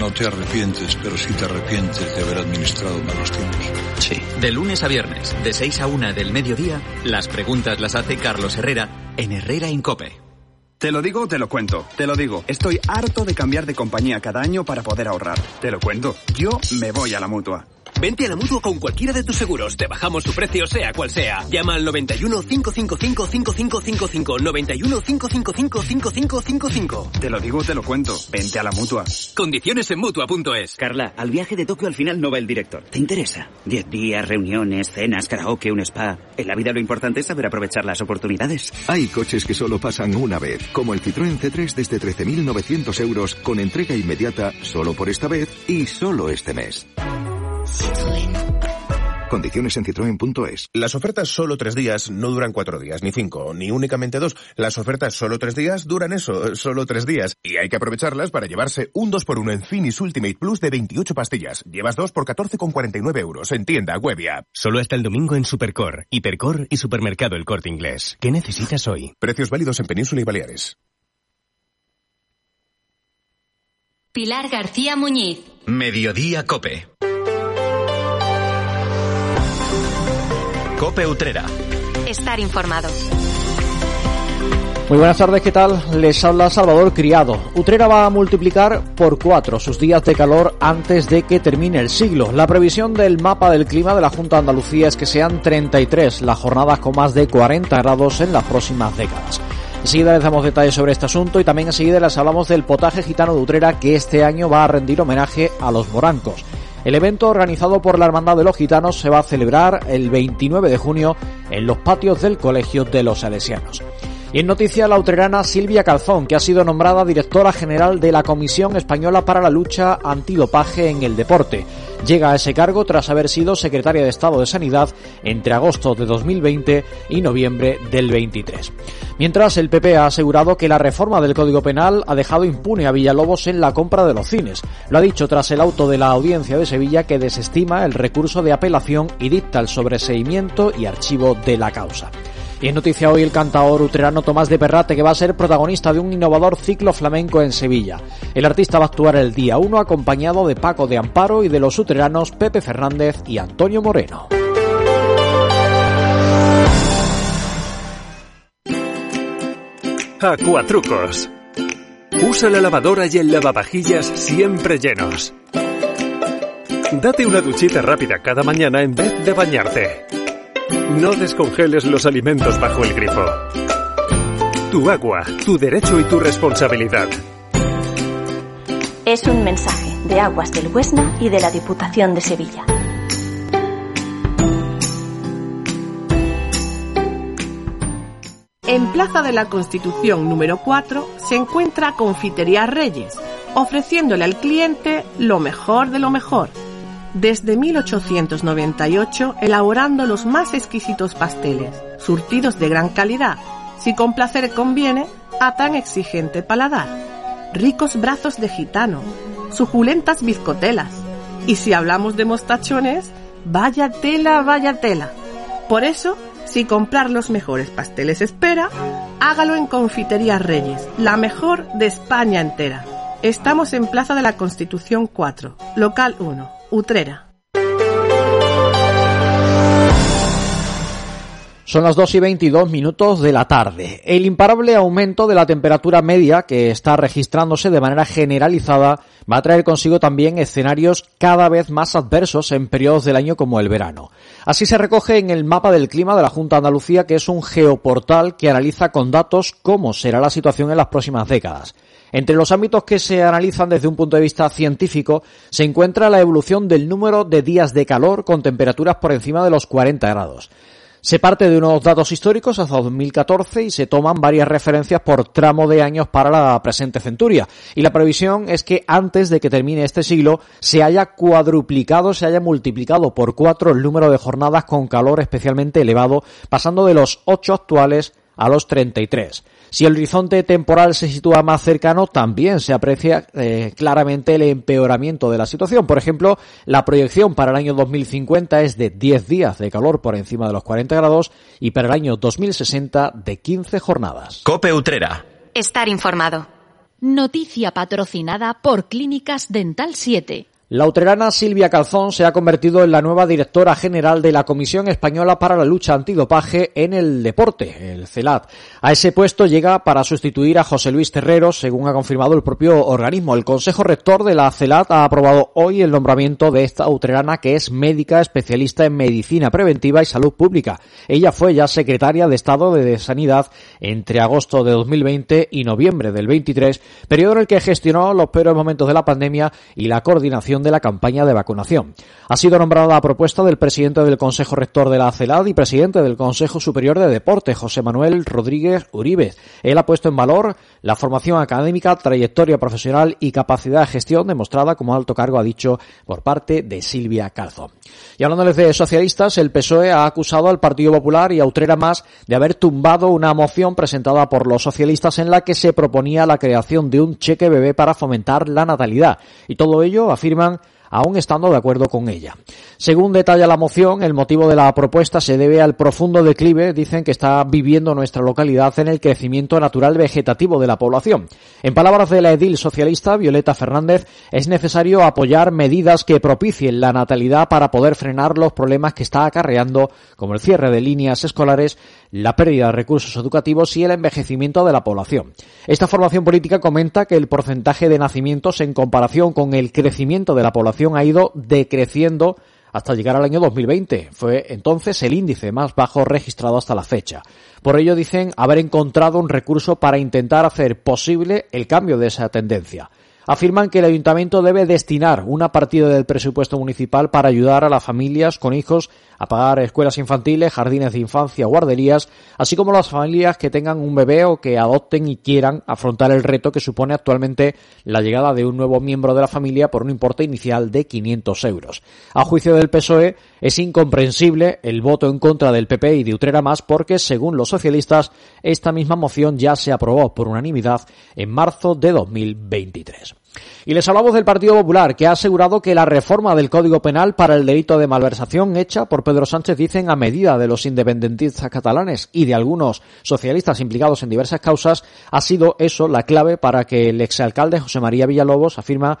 No te arrepientes, pero sí te arrepientes de haber administrado malos tiempos. Sí. De lunes a viernes, de 6 a 1 del mediodía, las preguntas las hace Carlos Herrera en Herrera Incope. Te lo digo, te lo cuento. Te lo digo. Estoy harto de cambiar de compañía cada año para poder ahorrar. Te lo cuento. Yo me voy a la mutua. Vente a la mutua con cualquiera de tus seguros. Te bajamos su precio, sea cual sea. Llama al 91 555 5555. 91 555 5555. Te lo digo, te lo cuento. Vente a la mutua. Condiciones en mutua.es. Carla, al viaje de Tokio al final no va el director. ¿Te interesa? Diez días, reuniones, cenas, karaoke, un spa. En la vida lo importante es saber aprovechar las oportunidades. Hay coches que solo pasan una vez, como el Citroën C3 desde 13.900 euros con entrega inmediata solo por esta vez y solo este mes. Condiciones en citroen.es. Las ofertas solo tres días no duran cuatro días, ni cinco, ni únicamente dos. Las ofertas solo tres días duran eso, solo tres días. Y hay que aprovecharlas para llevarse un 2x1 en Finis Ultimate Plus de 28 pastillas. Llevas dos por 14,49 euros en tienda, web y app. Solo hasta el domingo en Supercor, Hipercor y Supermercado El Corte Inglés. ¿Qué necesitas hoy? Precios válidos en Península y Baleares. Pilar García Muñiz. Mediodía Cope. Cope Utrera. Estar informado. Muy buenas tardes, ¿qué tal? Les habla Salvador Criado. Utrera va a multiplicar por cuatro sus días de calor antes de que termine el siglo. La previsión del mapa del clima de la Junta de Andalucía es que sean 33 las jornadas con más de 40 grados en las próximas décadas. Enseguida les damos detalles sobre este asunto y también enseguida les hablamos del potaje gitano de Utrera que este año va a rendir homenaje a los morancos. El evento organizado por la Hermandad de los Gitanos se va a celebrar el 29 de junio en los patios del Colegio de los Salesianos. Y en noticia la utrerana Silvia Calzón, que ha sido nombrada directora general de la Comisión Española para la Lucha Antidopaje en el Deporte. Llega a ese cargo tras haber sido secretaria de Estado de Sanidad entre agosto de 2020 y noviembre del 23. Mientras, el PP ha asegurado que la reforma del Código Penal ha dejado impune a Villalobos en la compra de los cines. Lo ha dicho tras el auto de la Audiencia de Sevilla que desestima el recurso de apelación y dicta el sobreseimiento y archivo de la causa. Y en noticia hoy el cantador utrerano Tomás de Perrate que va a ser protagonista de un innovador ciclo flamenco en Sevilla. El artista va a actuar el día 1 acompañado de Paco de Amparo y de los utreranos Pepe Fernández y Antonio Moreno. Acuatrucos. Usa la lavadora y el lavavajillas siempre llenos. Date una duchita rápida cada mañana en vez de bañarte. No descongeles los alimentos bajo el grifo. Tu agua, tu derecho y tu responsabilidad. Es un mensaje de Aguas del Huesna y de la Diputación de Sevilla. En Plaza de la Constitución número 4 se encuentra Confitería Reyes, ofreciéndole al cliente lo mejor de lo mejor. Desde 1898 elaborando los más exquisitos pasteles, surtidos de gran calidad, si con placer conviene a tan exigente paladar. Ricos brazos de gitano, suculentas bizcotelas. Y si hablamos de mostachones, vaya tela, vaya tela. Por eso, si comprar los mejores pasteles espera, hágalo en Confitería Reyes, la mejor de España entera. Estamos en Plaza de la Constitución 4, local 1, Utrera. Son las 2 y 22 minutos de la tarde. El imparable aumento de la temperatura media que está registrándose de manera generalizada va a traer consigo también escenarios cada vez más adversos en periodos del año como el verano. Así se recoge en el mapa del clima de la Junta de Andalucía, que es un geoportal que analiza con datos cómo será la situación en las próximas décadas. Entre los ámbitos que se analizan desde un punto de vista científico se encuentra la evolución del número de días de calor con temperaturas por encima de los 40 grados. Se parte de unos datos históricos hasta 2014 y se toman varias referencias por tramo de años para la presente centuria. Y la previsión es que antes de que termine este siglo se haya cuadruplicado, se haya multiplicado por cuatro el número de jornadas con calor especialmente elevado, pasando de los ocho actuales a los 33. Si el horizonte temporal se sitúa más cercano, también se aprecia eh, claramente el empeoramiento de la situación. Por ejemplo, la proyección para el año 2050 es de 10 días de calor por encima de los 40 grados y para el año 2060 de 15 jornadas. Cope Utrera. Estar informado. Noticia patrocinada por Clínicas Dental 7. La utrerana Silvia Calzón se ha convertido en la nueva directora general de la Comisión Española para la Lucha Antidopaje en el Deporte, el CELAT. A ese puesto llega para sustituir a José Luis Terrero, según ha confirmado el propio organismo. El Consejo Rector de la CELAT ha aprobado hoy el nombramiento de esta utrerana que es médica especialista en medicina preventiva y salud pública. Ella fue ya secretaria de Estado de Sanidad entre agosto de 2020 y noviembre del 23, periodo en el que gestionó los peores momentos de la pandemia y la coordinación de la campaña de vacunación. Ha sido nombrada a propuesta del presidente del Consejo Rector de la CELAD y presidente del Consejo Superior de Deporte, José Manuel Rodríguez Uribe. Él ha puesto en valor la formación académica, trayectoria profesional y capacidad de gestión demostrada como alto cargo, ha dicho, por parte de Silvia Calzo. Y hablándoles de socialistas, el PSOE ha acusado al Partido Popular y a Utrera Más de haber tumbado una moción presentada por los socialistas en la que se proponía la creación de un cheque bebé para fomentar la natalidad. Y todo ello, afirman, aún estando de acuerdo con ella. Según detalla la moción, el motivo de la propuesta se debe al profundo declive, dicen que está viviendo nuestra localidad en el crecimiento natural vegetativo de la población. En palabras de la edil socialista Violeta Fernández, es necesario apoyar medidas que propicien la natalidad para poder frenar los problemas que está acarreando, como el cierre de líneas escolares, la pérdida de recursos educativos y el envejecimiento de la población. Esta formación política comenta que el porcentaje de nacimientos en comparación con el crecimiento de la población ha ido decreciendo hasta llegar al año 2020. Fue entonces el índice más bajo registrado hasta la fecha. Por ello dicen haber encontrado un recurso para intentar hacer posible el cambio de esa tendencia afirman que el ayuntamiento debe destinar una partida del presupuesto municipal para ayudar a las familias con hijos a pagar escuelas infantiles, jardines de infancia, guarderías, así como las familias que tengan un bebé o que adopten y quieran afrontar el reto que supone actualmente la llegada de un nuevo miembro de la familia por un importe inicial de 500 euros. A juicio del PSOE, es incomprensible el voto en contra del PP y de Utrera Más porque, según los socialistas, esta misma moción ya se aprobó por unanimidad en marzo de 2023. Y les hablamos del Partido Popular, que ha asegurado que la reforma del Código Penal para el delito de malversación hecha por Pedro Sánchez, dicen, a medida de los independentistas catalanes y de algunos socialistas implicados en diversas causas, ha sido eso la clave para que el exalcalde José María Villalobos afirma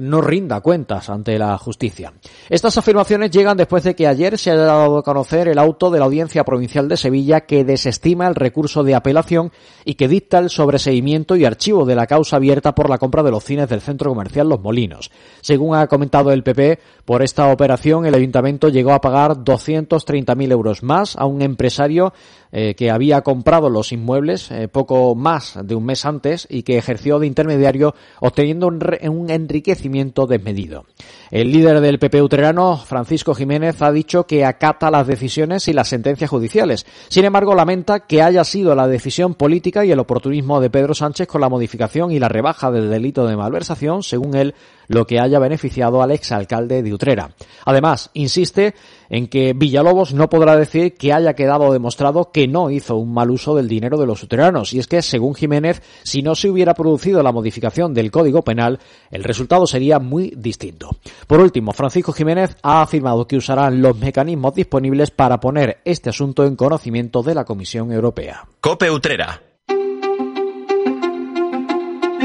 no rinda cuentas ante la justicia. Estas afirmaciones llegan después de que ayer se haya dado a conocer el auto de la Audiencia Provincial de Sevilla que desestima el recurso de apelación y que dicta el sobreseimiento y archivo de la causa abierta por la compra de los cines del centro comercial Los Molinos. Según ha comentado el PP, por esta operación el ayuntamiento llegó a pagar 230.000 euros más a un empresario eh, que había comprado los inmuebles eh, poco más de un mes antes y que ejerció de intermediario obteniendo un, un enriquecimiento desmedido. El líder del PP utrerano, Francisco Jiménez, ha dicho que acata las decisiones y las sentencias judiciales. Sin embargo, lamenta que haya sido la decisión política y el oportunismo de Pedro Sánchez con la modificación y la rebaja del delito de malversación, según él, lo que haya beneficiado al exalcalde de Utrera. Además, insiste en que Villalobos no podrá decir que haya quedado demostrado que no hizo un mal uso del dinero de los uteranos. Y es que, según Jiménez, si no se hubiera producido la modificación del Código Penal, el resultado sería muy distinto. Por último, Francisco Jiménez ha afirmado que usarán los mecanismos disponibles para poner este asunto en conocimiento de la Comisión Europea. Cope Utrera.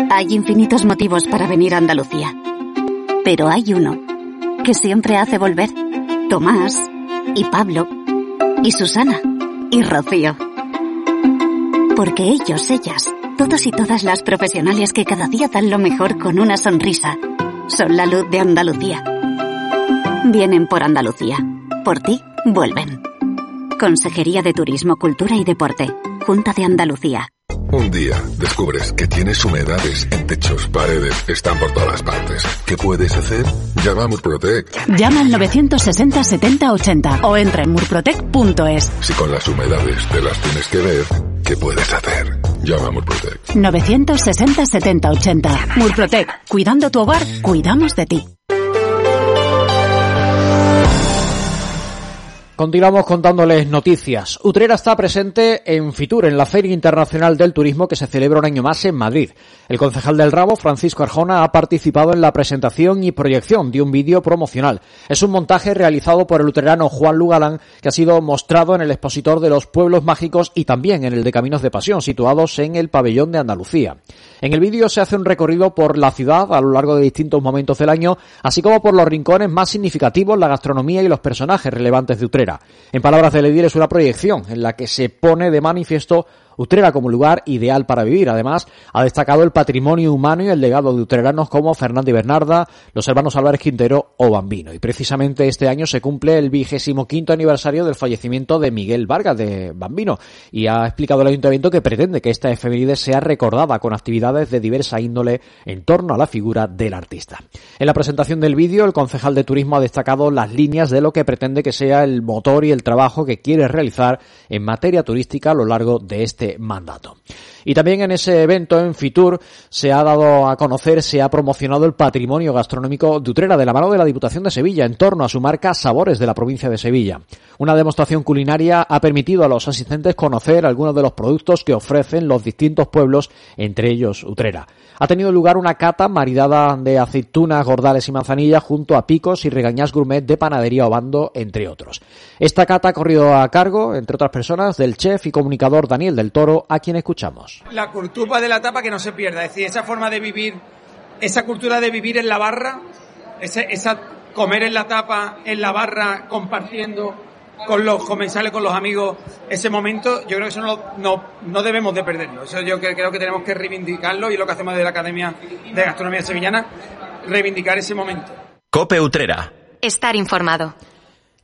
Hay infinitos motivos para venir a Andalucía. Pero hay uno que siempre hace volver. Tomás y Pablo y Susana y Rocío. Porque ellos, ellas, todos y todas las profesionales que cada día dan lo mejor con una sonrisa, son la luz de Andalucía. Vienen por Andalucía. Por ti, vuelven. Consejería de Turismo, Cultura y Deporte. Junta de Andalucía. Un día descubres que tienes humedades en techos, paredes, están por todas partes. ¿Qué puedes hacer? Llama a Murprotec. Llama al 960 70 80 o entra en murprotec.es. Si con las humedades te las tienes que ver, ¿qué puedes hacer? Llama Murprotec. 960 70 80. Murprotec. Cuidando tu hogar, cuidamos de ti. Continuamos contándoles noticias. Utrera está presente en Fitur, en la Feria Internacional del Turismo que se celebra un año más en Madrid. El concejal del Rabo, Francisco Arjona, ha participado en la presentación y proyección de un vídeo promocional. Es un montaje realizado por el utrerano Juan Lugalán que ha sido mostrado en el expositor de los pueblos mágicos y también en el de Caminos de Pasión, situados en el pabellón de Andalucía. En el vídeo se hace un recorrido por la ciudad a lo largo de distintos momentos del año, así como por los rincones más significativos, la gastronomía y los personajes relevantes de Utrera. En palabras de Ledir es una proyección en la que se pone de manifiesto Utrera como lugar ideal para vivir. Además, ha destacado el patrimonio humano y el legado de utreranos como Fernando y Bernarda, los hermanos Álvarez Quintero o Bambino. Y precisamente este año se cumple el vigésimo quinto aniversario del fallecimiento de Miguel Vargas de Bambino y ha explicado el ayuntamiento que pretende que esta efeméride sea recordada con actividades de diversa índole en torno a la figura del artista. En la presentación del vídeo, el concejal de turismo ha destacado las líneas de lo que pretende que sea el motor y el trabajo que quiere realizar en materia turística a lo largo de este este mandato. Y también en ese evento en Fitur se ha dado a conocer, se ha promocionado el patrimonio gastronómico de Utrera de la mano de la Diputación de Sevilla en torno a su marca Sabores de la provincia de Sevilla. Una demostración culinaria ha permitido a los asistentes conocer algunos de los productos que ofrecen los distintos pueblos, entre ellos Utrera. Ha tenido lugar una cata maridada de aceitunas, gordales y manzanillas junto a picos y regañas gourmet de panadería Obando, entre otros. Esta cata ha corrido a cargo, entre otras personas, del chef y comunicador Daniel del Toro, a quien escuchamos. La cultura de la tapa que no se pierda, es decir, esa forma de vivir, esa cultura de vivir en la barra, esa comer en la tapa, en la barra, compartiendo, con los comensales, con los amigos, ese momento, yo creo que eso no, no, no debemos de perderlo. Eso yo creo que tenemos que reivindicarlo y lo que hacemos de la Academia de Gastronomía Sevillana, reivindicar ese momento. Cope Utrera. Estar informado.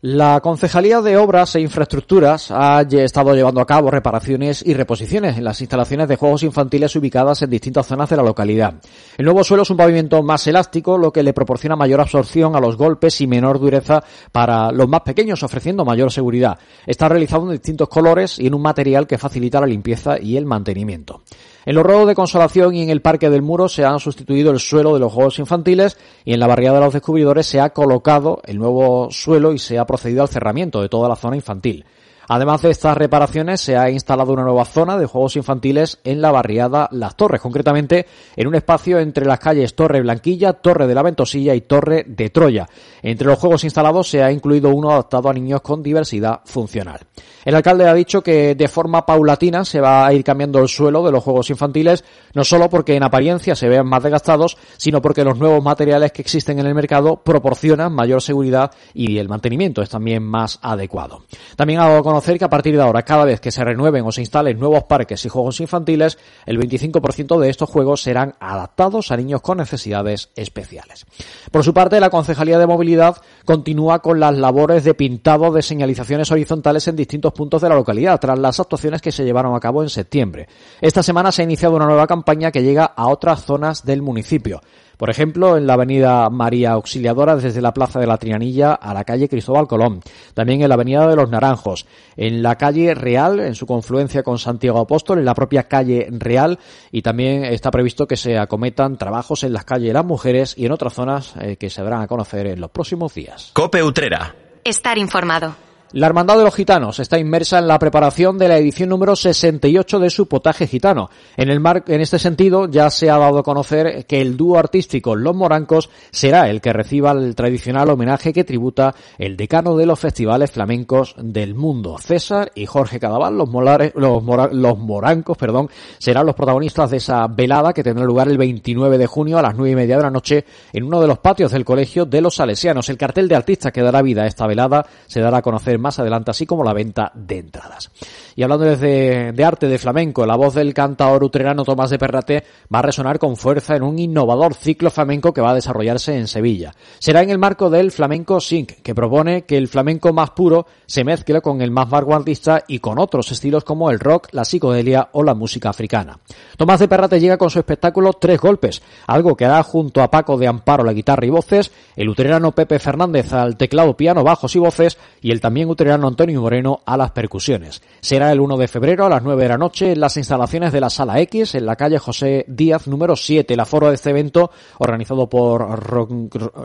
La Concejalía de Obras e Infraestructuras ha estado llevando a cabo reparaciones y reposiciones en las instalaciones de juegos infantiles ubicadas en distintas zonas de la localidad. El nuevo suelo es un pavimento más elástico, lo que le proporciona mayor absorción a los golpes y menor dureza para los más pequeños, ofreciendo mayor seguridad. Está realizado en distintos colores y en un material que facilita la limpieza y el mantenimiento. En los ruedos de consolación y en el Parque del Muro se han sustituido el suelo de los juegos infantiles y en la barriada de los descubridores se ha colocado el nuevo suelo y se ha procedido al cerramiento de toda la zona infantil. Además de estas reparaciones, se ha instalado una nueva zona de juegos infantiles en la barriada Las Torres, concretamente en un espacio entre las calles Torre Blanquilla, Torre de la Ventosilla y Torre de Troya. Entre los juegos instalados se ha incluido uno adaptado a niños con diversidad funcional. El alcalde ha dicho que de forma paulatina se va a ir cambiando el suelo de los juegos infantiles, no solo porque en apariencia se vean más desgastados, sino porque los nuevos materiales que existen en el mercado proporcionan mayor seguridad y el mantenimiento es también más adecuado. También ha dado a conocer que a partir de ahora, cada vez que se renueven o se instalen nuevos parques y juegos infantiles, el 25% de estos juegos serán adaptados a niños con necesidades especiales. Por su parte, la Concejalía de Movilidad continúa con las labores de pintado de señalizaciones horizontales en distintos puntos de la localidad tras las actuaciones que se llevaron a cabo en septiembre. Esta semana se ha iniciado una nueva campaña que llega a otras zonas del municipio. Por ejemplo, en la avenida María Auxiliadora, desde la Plaza de la Trianilla a la calle Cristóbal Colón. También en la avenida de los Naranjos. En la calle Real, en su confluencia con Santiago Apóstol, en la propia calle Real. Y también está previsto que se acometan trabajos en las calles Las Mujeres y en otras zonas eh, que se darán a conocer en los próximos días. Cope Utrera. Estar informado. La Hermandad de los Gitanos está inmersa en la preparación de la edición número 68 de su potaje gitano. En, el mar, en este sentido, ya se ha dado a conocer que el dúo artístico Los Morancos será el que reciba el tradicional homenaje que tributa el decano de los festivales flamencos del mundo. César y Jorge Cadaval, los, los, los morancos, perdón, serán los protagonistas de esa velada que tendrá lugar el 29 de junio a las 9 y media de la noche en uno de los patios del Colegio de los Salesianos. El cartel de artistas que dará vida a esta velada se dará a conocer más adelante, así como la venta de entradas. Y hablando desde de arte de flamenco, la voz del cantador utrerano Tomás de Perrate va a resonar con fuerza en un innovador ciclo flamenco que va a desarrollarse en Sevilla. Será en el marco del Flamenco Sync, que propone que el flamenco más puro se mezcle con el más vanguardista y con otros estilos como el rock, la psicodelia o la música africana. Tomás de Perrate llega con su espectáculo Tres Golpes, algo que hará junto a Paco de Amparo la guitarra y voces, el utrerano Pepe Fernández al teclado, piano, bajos y voces y el también Utrera Antonio Moreno a las percusiones. Será el 1 de febrero a las 9 de la noche en las instalaciones de la Sala X en la calle José Díaz número 7. El aforo de este evento, organizado por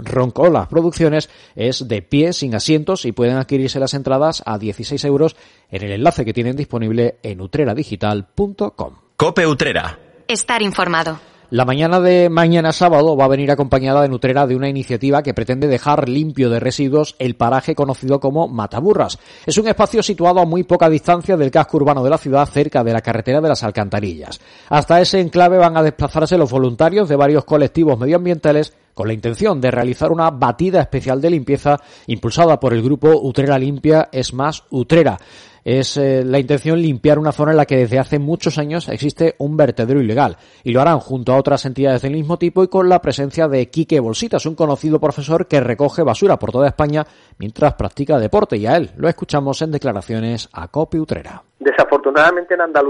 Roncola Producciones, es de pie, sin asientos y pueden adquirirse las entradas a 16 euros en el enlace que tienen disponible en utreradigital.com. Cope Utrera. Estar informado. La mañana de mañana sábado va a venir acompañada de Nutrera de una iniciativa que pretende dejar limpio de residuos el paraje conocido como Mataburras. Es un espacio situado a muy poca distancia del casco urbano de la ciudad, cerca de la carretera de las Alcantarillas. Hasta ese enclave van a desplazarse los voluntarios de varios colectivos medioambientales con la intención de realizar una batida especial de limpieza impulsada por el grupo Utrera Limpia es más Utrera es eh, la intención limpiar una zona en la que desde hace muchos años existe un vertedero ilegal y lo harán junto a otras entidades del mismo tipo y con la presencia de Quique Bolsitas, un conocido profesor que recoge basura por toda España mientras practica deporte y a él lo escuchamos en declaraciones a Copi Utrera. Desafortunadamente en Andalucía